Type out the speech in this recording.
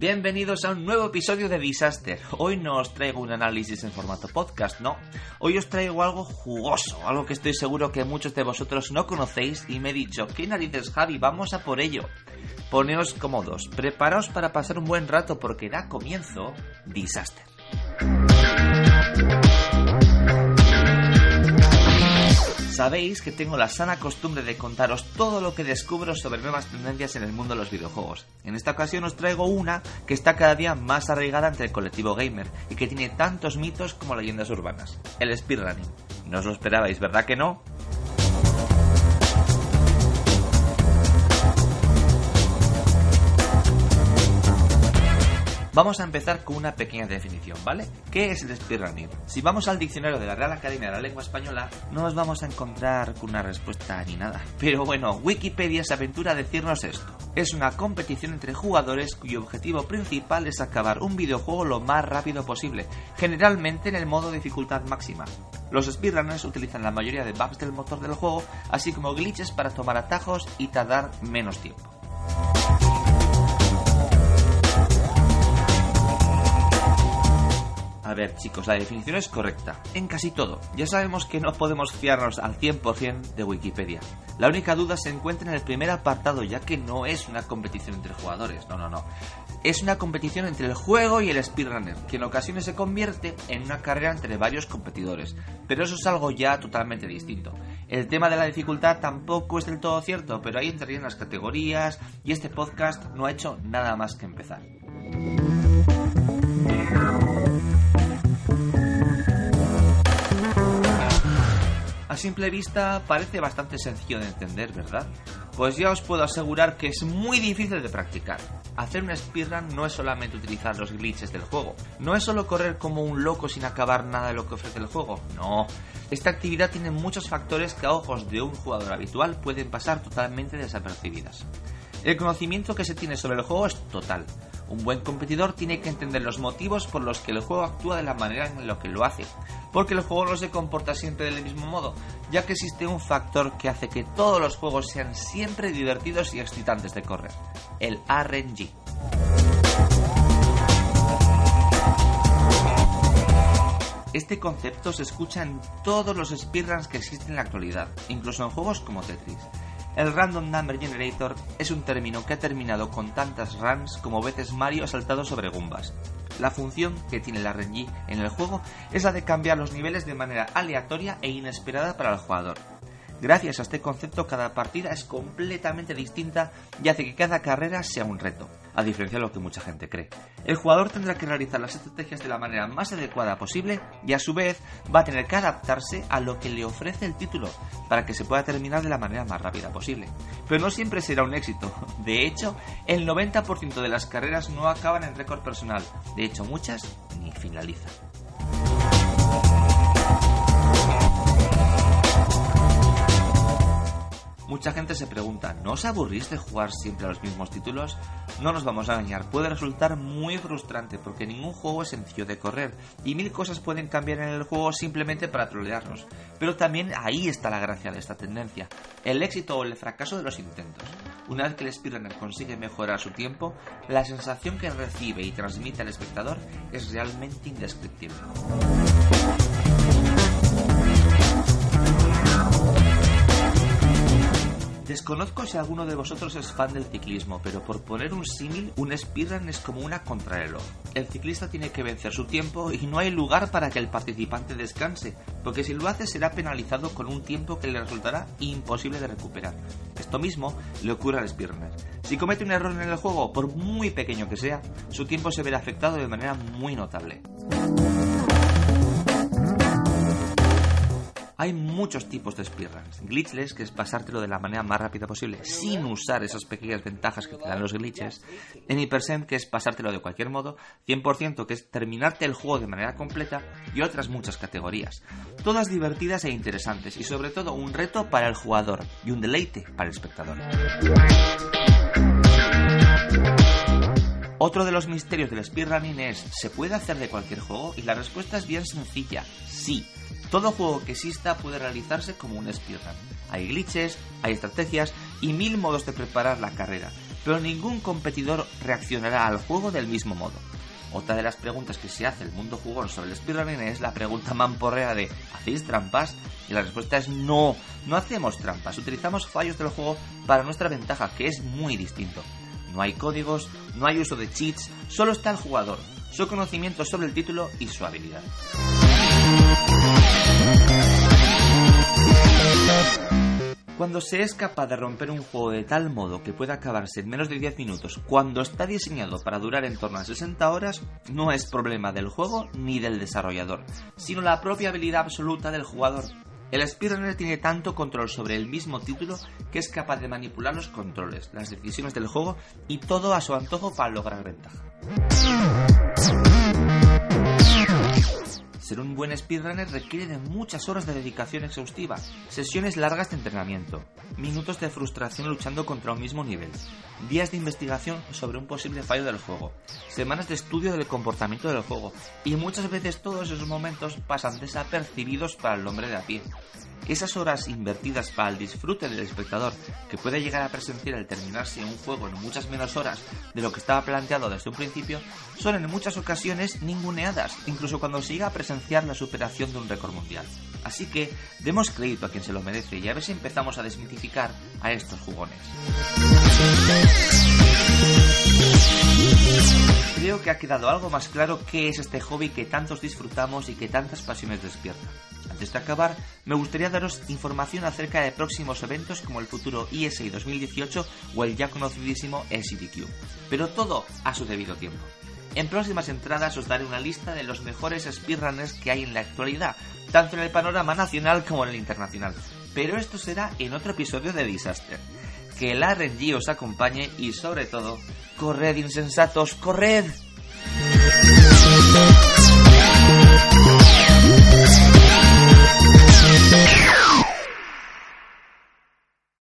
Bienvenidos a un nuevo episodio de Disaster. Hoy no os traigo un análisis en formato podcast, no. Hoy os traigo algo jugoso, algo que estoy seguro que muchos de vosotros no conocéis y me he dicho, ¿qué narices Javi? Vamos a por ello. Poneos cómodos, preparaos para pasar un buen rato porque da comienzo Disaster. Sabéis que tengo la sana costumbre de contaros todo lo que descubro sobre nuevas tendencias en el mundo de los videojuegos. En esta ocasión os traigo una que está cada día más arraigada entre el colectivo gamer y que tiene tantos mitos como leyendas urbanas, el speedrunning. No os lo esperabais, ¿verdad que no? Vamos a empezar con una pequeña definición, ¿vale? ¿Qué es el speedrunning? Si vamos al diccionario de la Real Academia de la Lengua Española, no nos vamos a encontrar con una respuesta ni nada. Pero bueno, Wikipedia se aventura a decirnos esto. Es una competición entre jugadores cuyo objetivo principal es acabar un videojuego lo más rápido posible, generalmente en el modo dificultad máxima. Los speedrunners utilizan la mayoría de bugs del motor del juego, así como glitches para tomar atajos y tardar menos tiempo. A ver, chicos, la definición es correcta. En casi todo. Ya sabemos que no podemos fiarnos al 100% de Wikipedia. La única duda se encuentra en el primer apartado, ya que no es una competición entre jugadores. No, no, no. Es una competición entre el juego y el speedrunner, que en ocasiones se convierte en una carrera entre varios competidores. Pero eso es algo ya totalmente distinto. El tema de la dificultad tampoco es del todo cierto, pero ahí entrarían las categorías y este podcast no ha hecho nada más que empezar. A simple vista parece bastante sencillo de entender, ¿verdad? Pues ya os puedo asegurar que es muy difícil de practicar. Hacer un speedrun no es solamente utilizar los glitches del juego, no es solo correr como un loco sin acabar nada de lo que ofrece el juego, no. Esta actividad tiene muchos factores que a ojos de un jugador habitual pueden pasar totalmente desapercibidas. El conocimiento que se tiene sobre el juego es total. Un buen competidor tiene que entender los motivos por los que el juego actúa de la manera en la que lo hace, porque el juego no se comporta siempre del mismo modo, ya que existe un factor que hace que todos los juegos sean siempre divertidos y excitantes de correr, el RNG. Este concepto se escucha en todos los speedruns que existen en la actualidad, incluso en juegos como Tetris. El Random Number Generator es un término que ha terminado con tantas runs como veces Mario ha saltado sobre Gumbas. La función que tiene la RNG en el juego es la de cambiar los niveles de manera aleatoria e inesperada para el jugador. Gracias a este concepto cada partida es completamente distinta y hace que cada carrera sea un reto, a diferencia de lo que mucha gente cree. El jugador tendrá que realizar las estrategias de la manera más adecuada posible y a su vez va a tener que adaptarse a lo que le ofrece el título para que se pueda terminar de la manera más rápida posible. Pero no siempre será un éxito. De hecho, el 90% de las carreras no acaban en récord personal. De hecho, muchas ni finalizan. Mucha gente se pregunta, ¿no os aburrís de jugar siempre a los mismos títulos? No nos vamos a engañar, puede resultar muy frustrante porque ningún juego es sencillo de correr y mil cosas pueden cambiar en el juego simplemente para trolearnos. Pero también ahí está la gracia de esta tendencia, el éxito o el fracaso de los intentos. Una vez que el speedrunner consigue mejorar su tiempo, la sensación que recibe y transmite al espectador es realmente indescriptible. Desconozco si alguno de vosotros es fan del ciclismo, pero por poner un símil, un speedrun es como una contrarreloj. El ciclista tiene que vencer su tiempo y no hay lugar para que el participante descanse, porque si lo hace será penalizado con un tiempo que le resultará imposible de recuperar. Esto mismo le ocurre al speedrunner. Si comete un error en el juego, por muy pequeño que sea, su tiempo se verá afectado de manera muy notable. Hay muchos tipos de speedruns. Glitchless, que es pasártelo de la manera más rápida posible, sin usar esas pequeñas ventajas que te dan los glitches. Any%, que es pasártelo de cualquier modo. 100%, que es terminarte el juego de manera completa. Y otras muchas categorías. Todas divertidas e interesantes. Y sobre todo un reto para el jugador y un deleite para el espectador. Otro de los misterios del speedrunning es, ¿se puede hacer de cualquier juego? Y la respuesta es bien sencilla, sí. Todo juego que exista puede realizarse como un speedrun. Hay glitches, hay estrategias y mil modos de preparar la carrera, pero ningún competidor reaccionará al juego del mismo modo. Otra de las preguntas que se hace el mundo jugón sobre el speedrunning es la pregunta mamporrea de ¿hacéis trampas? Y la respuesta es no, no hacemos trampas, utilizamos fallos del juego para nuestra ventaja, que es muy distinto. No hay códigos, no hay uso de cheats, solo está el jugador, su conocimiento sobre el título y su habilidad. Cuando se es capaz de romper un juego de tal modo que pueda acabarse en menos de 10 minutos, cuando está diseñado para durar en torno a 60 horas, no es problema del juego ni del desarrollador, sino la propia habilidad absoluta del jugador. El speedrunner tiene tanto control sobre el mismo título que es capaz de manipular los controles, las decisiones del juego y todo a su antojo para lograr ventaja. Ser un buen speedrunner requiere de muchas horas de dedicación exhaustiva, sesiones largas de entrenamiento, minutos de frustración luchando contra un mismo nivel, días de investigación sobre un posible fallo del juego, semanas de estudio del comportamiento del juego, y muchas veces todos esos momentos pasan desapercibidos para el hombre de a pie. Esas horas invertidas para el disfrute del espectador, que puede llegar a presenciar al terminarse un juego en muchas menos horas de lo que estaba planteado desde un principio, son en muchas ocasiones ninguneadas, incluso cuando se llega a presenciar la superación de un récord mundial. Así que demos crédito a quien se lo merece y a ver si empezamos a desmitificar a estos jugones. Que ha quedado algo más claro qué es este hobby que tantos disfrutamos y que tantas pasiones despierta. Antes de acabar, me gustaría daros información acerca de próximos eventos como el futuro ESA 2018 o el ya conocidísimo LCDQ. Pero todo a su debido tiempo. En próximas entradas os daré una lista de los mejores speedrunners que hay en la actualidad, tanto en el panorama nacional como en el internacional. Pero esto será en otro episodio de Disaster. Que el RNG os acompañe y sobre todo, corred insensatos, corred. Thank you.